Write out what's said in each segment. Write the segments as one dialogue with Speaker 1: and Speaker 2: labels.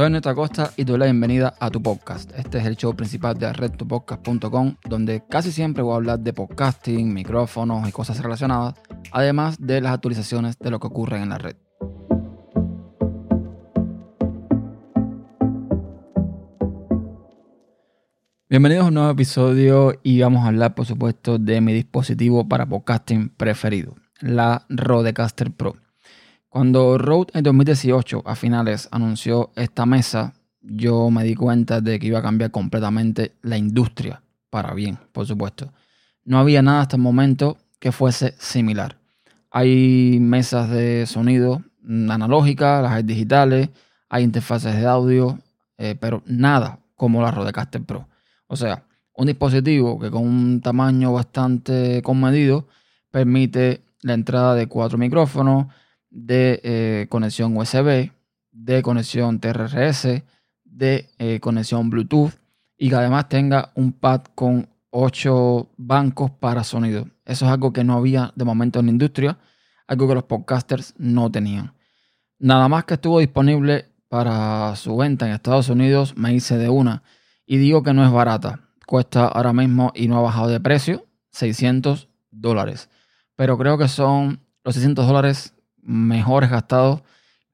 Speaker 1: Soy Ernesto Acosta y doy la bienvenida a tu podcast. Este es el show principal de redtopodcast.com donde casi siempre voy a hablar de podcasting, micrófonos y cosas relacionadas, además de las actualizaciones de lo que ocurre en la red. Bienvenidos a un nuevo episodio y vamos a hablar por supuesto de mi dispositivo para podcasting preferido, la Rodecaster Pro. Cuando Rode en 2018 a finales anunció esta mesa, yo me di cuenta de que iba a cambiar completamente la industria, para bien, por supuesto. No había nada hasta el momento que fuese similar. Hay mesas de sonido analógicas, las hay digitales, hay interfaces de audio, eh, pero nada como la Rodecaster Pro. O sea, un dispositivo que con un tamaño bastante comedido permite la entrada de cuatro micrófonos, de eh, conexión USB, de conexión TRRS, de eh, conexión Bluetooth y que además tenga un pad con 8 bancos para sonido. Eso es algo que no había de momento en la industria, algo que los podcasters no tenían. Nada más que estuvo disponible para su venta en Estados Unidos, me hice de una y digo que no es barata. Cuesta ahora mismo y no ha bajado de precio 600 dólares. Pero creo que son los 600 dólares mejores gastados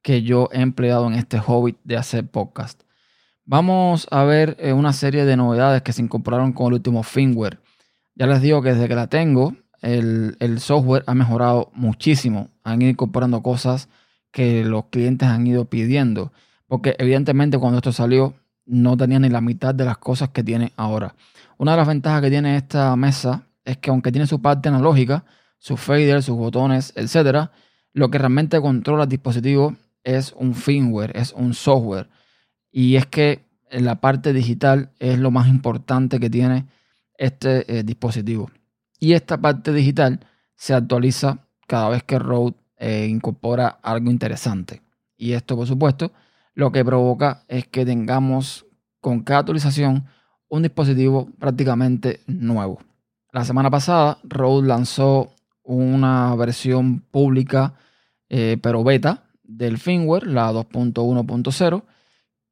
Speaker 1: que yo he empleado en este hobby de hacer podcast. Vamos a ver eh, una serie de novedades que se incorporaron con el último firmware. Ya les digo que desde que la tengo, el, el software ha mejorado muchísimo. Han ido incorporando cosas que los clientes han ido pidiendo. Porque evidentemente cuando esto salió no tenía ni la mitad de las cosas que tiene ahora. Una de las ventajas que tiene esta mesa es que aunque tiene su parte analógica, su fader, sus botones, etcétera, lo que realmente controla el dispositivo es un firmware, es un software. Y es que la parte digital es lo más importante que tiene este eh, dispositivo. Y esta parte digital se actualiza cada vez que Rode eh, incorpora algo interesante. Y esto, por supuesto, lo que provoca es que tengamos con cada actualización un dispositivo prácticamente nuevo. La semana pasada, Rode lanzó una versión pública eh, pero beta del firmware, la 2.1.0,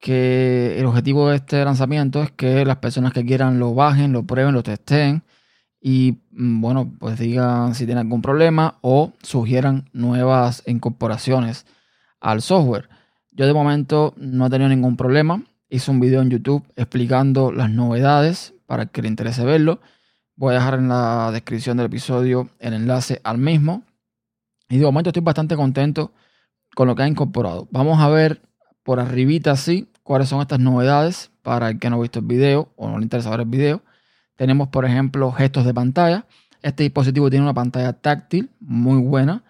Speaker 1: que el objetivo de este lanzamiento es que las personas que quieran lo bajen, lo prueben, lo testen y mm, bueno, pues digan si tienen algún problema o sugieran nuevas incorporaciones al software. Yo de momento no he tenido ningún problema. Hice un video en YouTube explicando las novedades para que le interese verlo. Voy a dejar en la descripción del episodio el enlace al mismo y de momento estoy bastante contento con lo que ha incorporado. Vamos a ver por arribita así cuáles son estas novedades para el que no ha visto el video o no le interesa ver el video. Tenemos, por ejemplo, gestos de pantalla. Este dispositivo tiene una pantalla táctil muy buena,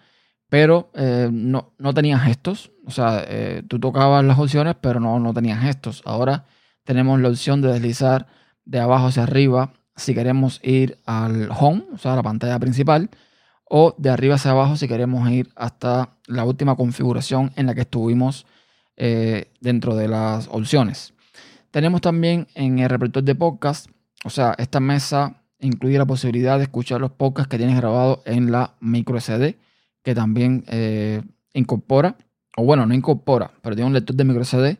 Speaker 1: pero eh, no, no, tenía gestos. O sea, eh, tú tocabas las opciones, pero no, no tenía gestos. Ahora tenemos la opción de deslizar de abajo hacia arriba si queremos ir al home, o sea, a la pantalla principal o de arriba hacia abajo si queremos ir hasta la última configuración en la que estuvimos eh, dentro de las opciones. Tenemos también en el reproductor de podcast, o sea, esta mesa incluye la posibilidad de escuchar los podcasts que tienes grabados en la micro SD, que también eh, incorpora, o bueno, no incorpora, pero tiene un lector de micro SD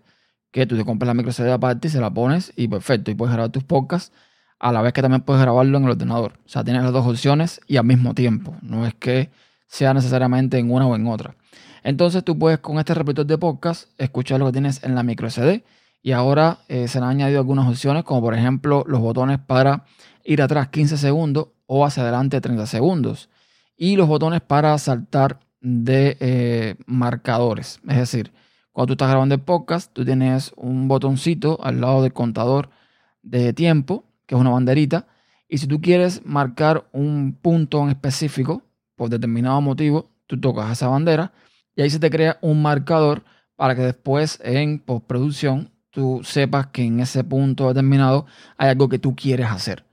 Speaker 1: que tú te compras la micro CD aparte y se la pones y perfecto, y puedes grabar tus podcasts a la vez que también puedes grabarlo en el ordenador. O sea, tienes las dos opciones y al mismo tiempo. No es que sea necesariamente en una o en otra. Entonces tú puedes con este reproductor de podcast escuchar lo que tienes en la micro SD. Y ahora eh, se han añadido algunas opciones, como por ejemplo los botones para ir atrás 15 segundos o hacia adelante 30 segundos. Y los botones para saltar de eh, marcadores. Es decir, cuando tú estás grabando el podcast, tú tienes un botoncito al lado del contador de tiempo que es una banderita. Y si tú quieres marcar un punto en específico por determinado motivo, tú tocas esa bandera y ahí se te crea un marcador para que después en postproducción tú sepas que en ese punto determinado hay algo que tú quieres hacer.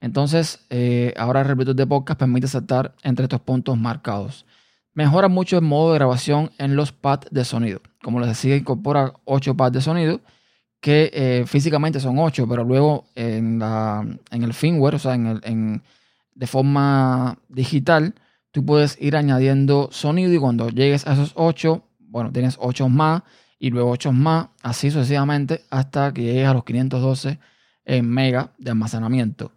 Speaker 1: Entonces, eh, ahora el de podcast permite saltar entre estos puntos marcados. Mejora mucho el modo de grabación en los pads de sonido. Como les decía, incorpora 8 pads de sonido que eh, físicamente son 8, pero luego en, la, en el firmware, o sea, en el, en, de forma digital, tú puedes ir añadiendo sonido y cuando llegues a esos 8, bueno, tienes 8 más y luego 8 más, así sucesivamente hasta que llegues a los 512 mega de almacenamiento.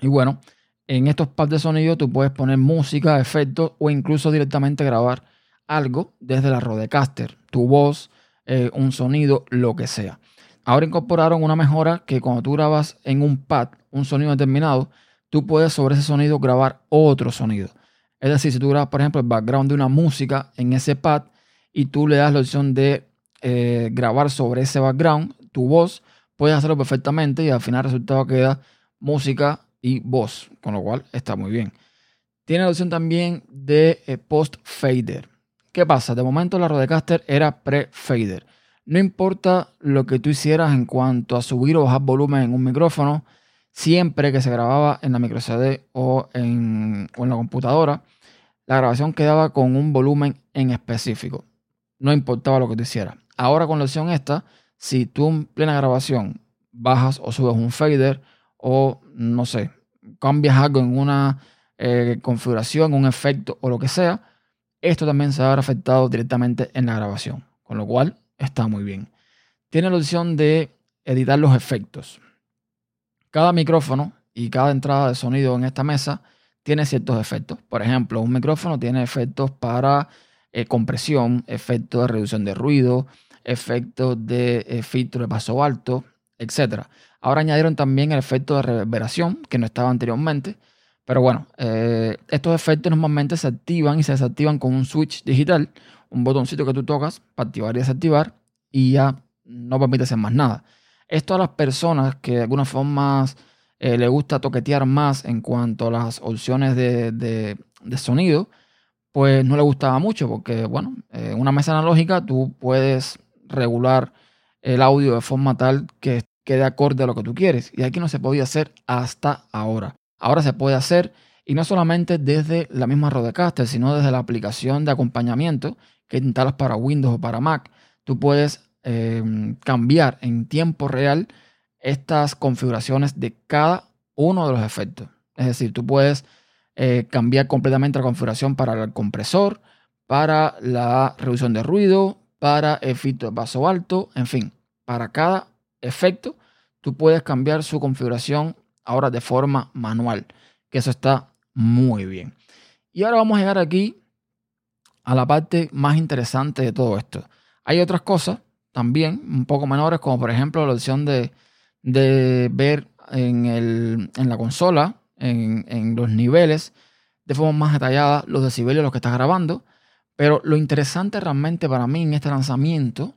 Speaker 1: Y bueno, en estos pads de sonido tú puedes poner música, efectos o incluso directamente grabar algo desde la Rodecaster, tu voz, eh, un sonido, lo que sea. Ahora incorporaron una mejora que cuando tú grabas en un pad un sonido determinado, tú puedes sobre ese sonido grabar otro sonido. Es decir, si tú grabas, por ejemplo, el background de una música en ese pad y tú le das la opción de eh, grabar sobre ese background tu voz, puedes hacerlo perfectamente y al final el resultado queda música y voz, con lo cual está muy bien. Tiene la opción también de eh, post fader. ¿Qué pasa? De momento la Rodecaster era pre-fader. No importa lo que tú hicieras en cuanto a subir o bajar volumen en un micrófono, siempre que se grababa en la micro CD o en, la computadora, la grabación quedaba con un volumen en específico. No importaba lo que tú hicieras. Ahora con la opción esta, si tú en plena grabación bajas o subes un fader o no sé, cambias algo en una eh, configuración, un efecto o lo que sea, esto también se va a ver afectado directamente en la grabación, con lo cual está muy bien. Tiene la opción de editar los efectos. Cada micrófono y cada entrada de sonido en esta mesa tiene ciertos efectos. Por ejemplo, un micrófono tiene efectos para eh, compresión, efectos de reducción de ruido, efectos de eh, filtro de paso alto, etc. Ahora añadieron también el efecto de reverberación, que no estaba anteriormente. Pero bueno, eh, estos efectos normalmente se activan y se desactivan con un switch digital, un botoncito que tú tocas para activar y desactivar, y ya no permite hacer más nada. Esto a las personas que de alguna forma eh, le gusta toquetear más en cuanto a las opciones de, sonido, pues no le gustaba mucho porque, bueno, en una mesa analógica tú puedes regular el audio de forma tal que quede acorde a lo que tú quieres. Y aquí no se podía hacer hasta ahora. Ahora se puede hacer y no solamente desde la misma Rodecaster, sino desde la aplicación de acompañamiento que instalas para Windows o para Mac. Tú puedes Em, cambiar en tiempo real estas configuraciones de cada uno de los efectos. Es decir, tú puedes eh, cambiar completamente la configuración para el compresor, para la reducción de ruido, para el filtro de paso alto, en fin, para cada efecto tú puedes cambiar su configuración ahora de forma manual, que eso está muy bien. Y ahora vamos a llegar aquí a la parte más interesante de todo esto. Hay otras cosas también, un poco menores, como por ejemplo la opción de, ver en, la consola, en, los niveles, de forma más detallada los decibelios los que estás grabando. Pero lo interesante realmente para mí en este lanzamiento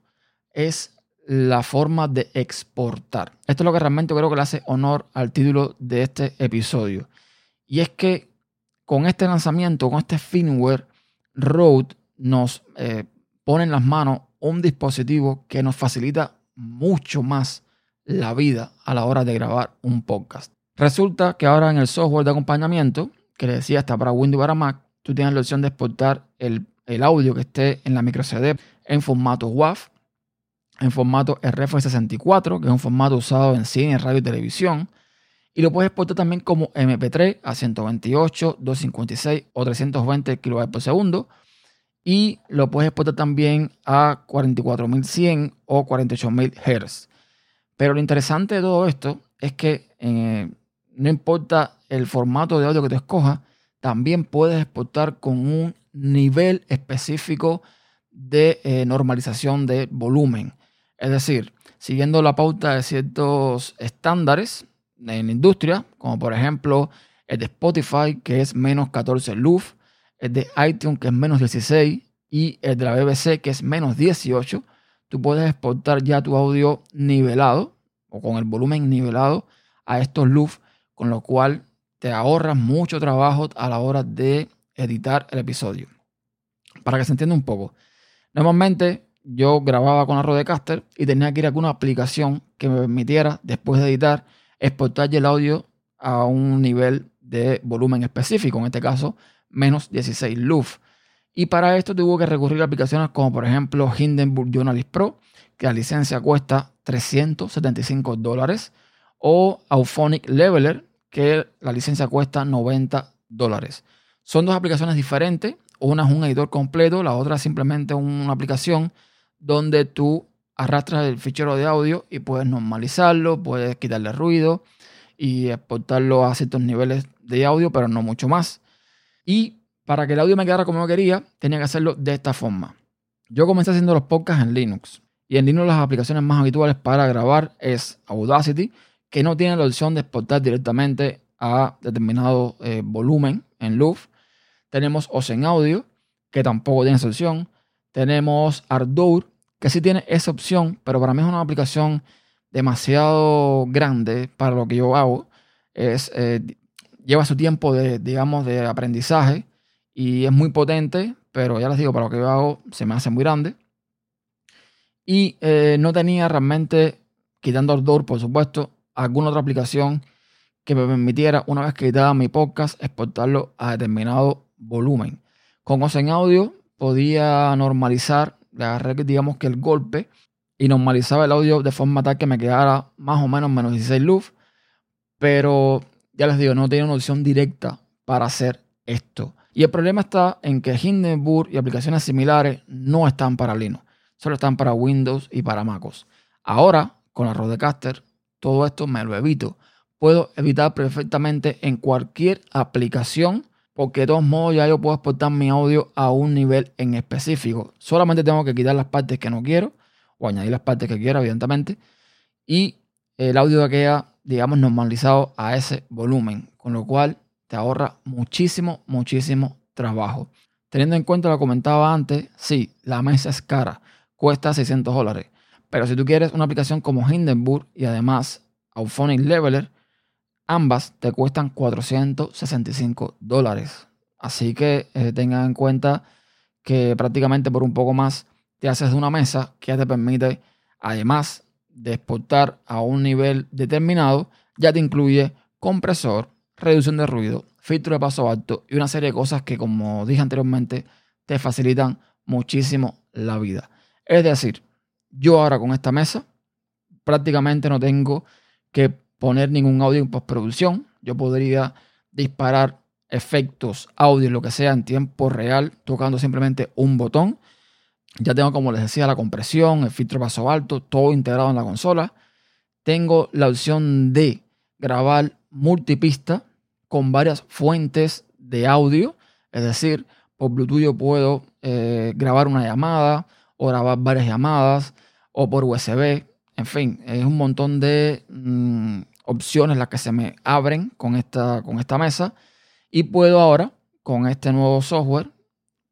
Speaker 1: es la forma de exportar. Esto es lo que realmente creo que le hace honor al título de este episodio. Y es que con este lanzamiento, con este firmware, Rode nos eh, pone en las manos un dispositivo que nos facilita mucho más la vida a la hora de grabar un podcast. Resulta que ahora en el software de acompañamiento, que le decía está para Windows y para Mac, tú tienes la opción de exportar el, audio que esté en la micro CD en formato WAV, en formato RF64, que es un formato usado en cine, radio y televisión. Y lo puedes exportar también como MP3 a 128, 256 o 320 kB por segundo y lo puedes exportar también a 44100 o 48000 Hz. Pero lo interesante de todo esto es que eh, no importa el formato de audio que te escojas, también puedes exportar con un nivel específico de eh, normalización de volumen. Es decir, siguiendo la pauta de ciertos estándares en la industria, como por ejemplo el de Spotify, que es menos 14 LUF, el de iTunes, que es menos 16, y el de la BBC, que es menos 18, tú puedes exportar ya tu audio nivelado o con el volumen nivelado a estos loops, con lo cual te ahorras mucho trabajo a la hora de editar el episodio. Para que se entienda un poco, normalmente yo grababa con la Rodecaster y tenía que ir a alguna aplicación que me permitiera, después de editar, exportar el audio a un nivel de volumen específico, en este caso menos 16 loops. Y para esto tuvo que recurrir a aplicaciones como por ejemplo Hindenburg Journalist Pro, que la licencia cuesta 375 dólares, o Auphonic Leveler, que la licencia cuesta 90 dólares. Son dos aplicaciones diferentes. Una es un editor completo, la otra es simplemente una aplicación donde tú arrastras el fichero de audio y puedes normalizarlo, puedes quitarle ruido y exportarlo a ciertos niveles de audio, pero no mucho más. Y para que el audio me quedara como yo quería, tenía que hacerlo de esta forma. Yo comencé haciendo los podcasts en Linux. Y en Linux las aplicaciones más habituales para grabar es Audacity, que no tiene la opción de exportar directamente a determinado eh, volumen en Loop. Tenemos Ocean Audio, que tampoco tiene esa opción. Tenemos Ardour, que sí tiene esa opción, pero para mí es una aplicación demasiado grande para lo que yo hago. Es, eh, lleva su tiempo de, digamos, de aprendizaje y es muy potente, pero ya les digo, para lo que yo hago se me hace muy grande. Y eh, no tenía realmente, quitando Ardour, por supuesto, alguna otra aplicación que me permitiera, una vez que editaba mi podcast, exportarlo a determinado volumen. Con Ocean Audio podía normalizar, le agarré digamos que el golpe y normalizaba el audio de forma tal que me quedara más o menos menos 16 luz. Pero ya les digo, no tenía una opción directa para hacer esto. Y el problema está en que Hindenburg y aplicaciones similares no están para Linux, solo están para Windows y para MacOS. Ahora, con la Rodecaster, todo esto me lo evito. Puedo evitar perfectamente en cualquier aplicación porque de todos modos ya yo puedo exportar mi audio a un nivel en específico. Solamente tengo que quitar las partes que no quiero o añadir las partes que quiero, evidentemente. Y el audio queda, digamos, normalizado a ese volumen, con lo cual te ahorra muchísimo, muchísimo trabajo. Teniendo en cuenta lo comentaba antes, sí, la mesa es cara, cuesta 600 dólares. Pero si tú quieres una aplicación como Hindenburg y además Auphonic Leveler, ambas te cuestan 465 dólares. Así que eh, tengan en cuenta que prácticamente por un poco más te haces de una mesa que ya te permite, además de exportar a un nivel determinado, ya te incluye compresor, reducción de ruido, filtro de paso alto y una serie de cosas que, como dije anteriormente, te facilitan muchísimo la vida. Es decir, yo ahora con esta mesa prácticamente no tengo que poner ningún audio en postproducción. Yo podría disparar efectos, audio, lo que sea en tiempo real, tocando simplemente un botón. Ya tengo, como les decía, la compresión, el filtro paso alto, todo integrado en la consola. Tengo la opción de grabar multipista con varias fuentes de audio. Es decir, por Bluetooth yo puedo eh, grabar una llamada, o grabar varias llamadas o por USB. En fin, es un montón de mm, opciones las que se me abren con esta, con esta mesa. Y puedo ahora, con este nuevo software,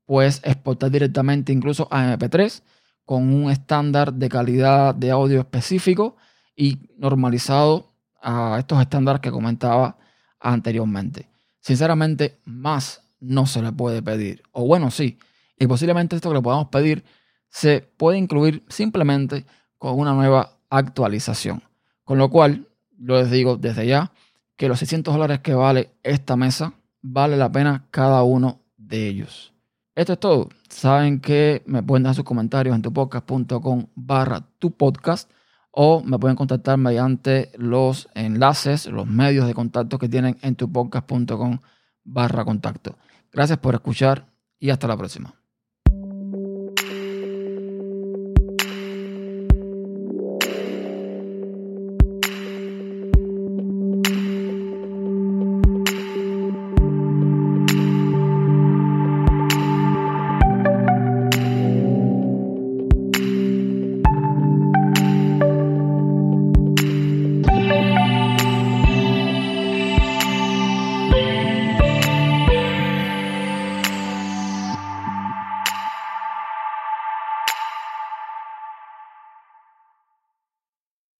Speaker 1: pues exportar directamente incluso a MP3 con un estándar de calidad de audio específico y normalizado a estos estándares que comentaba anteriormente. Sinceramente, más no se le puede pedir. O bueno, sí. Y posiblemente esto que le podamos pedir se puede incluir simplemente con una nueva actualización. Con lo cual, yo les digo desde ya que los 600 dólares que vale esta mesa, vale la pena cada uno de ellos. Esto es todo. Saben que me pueden dar sus comentarios en tupodcast.com barra tu podcast o me pueden contactar mediante los enlaces, los medios de contacto que tienen en tupodcast.com barra contacto. Gracias por escuchar y hasta la próxima.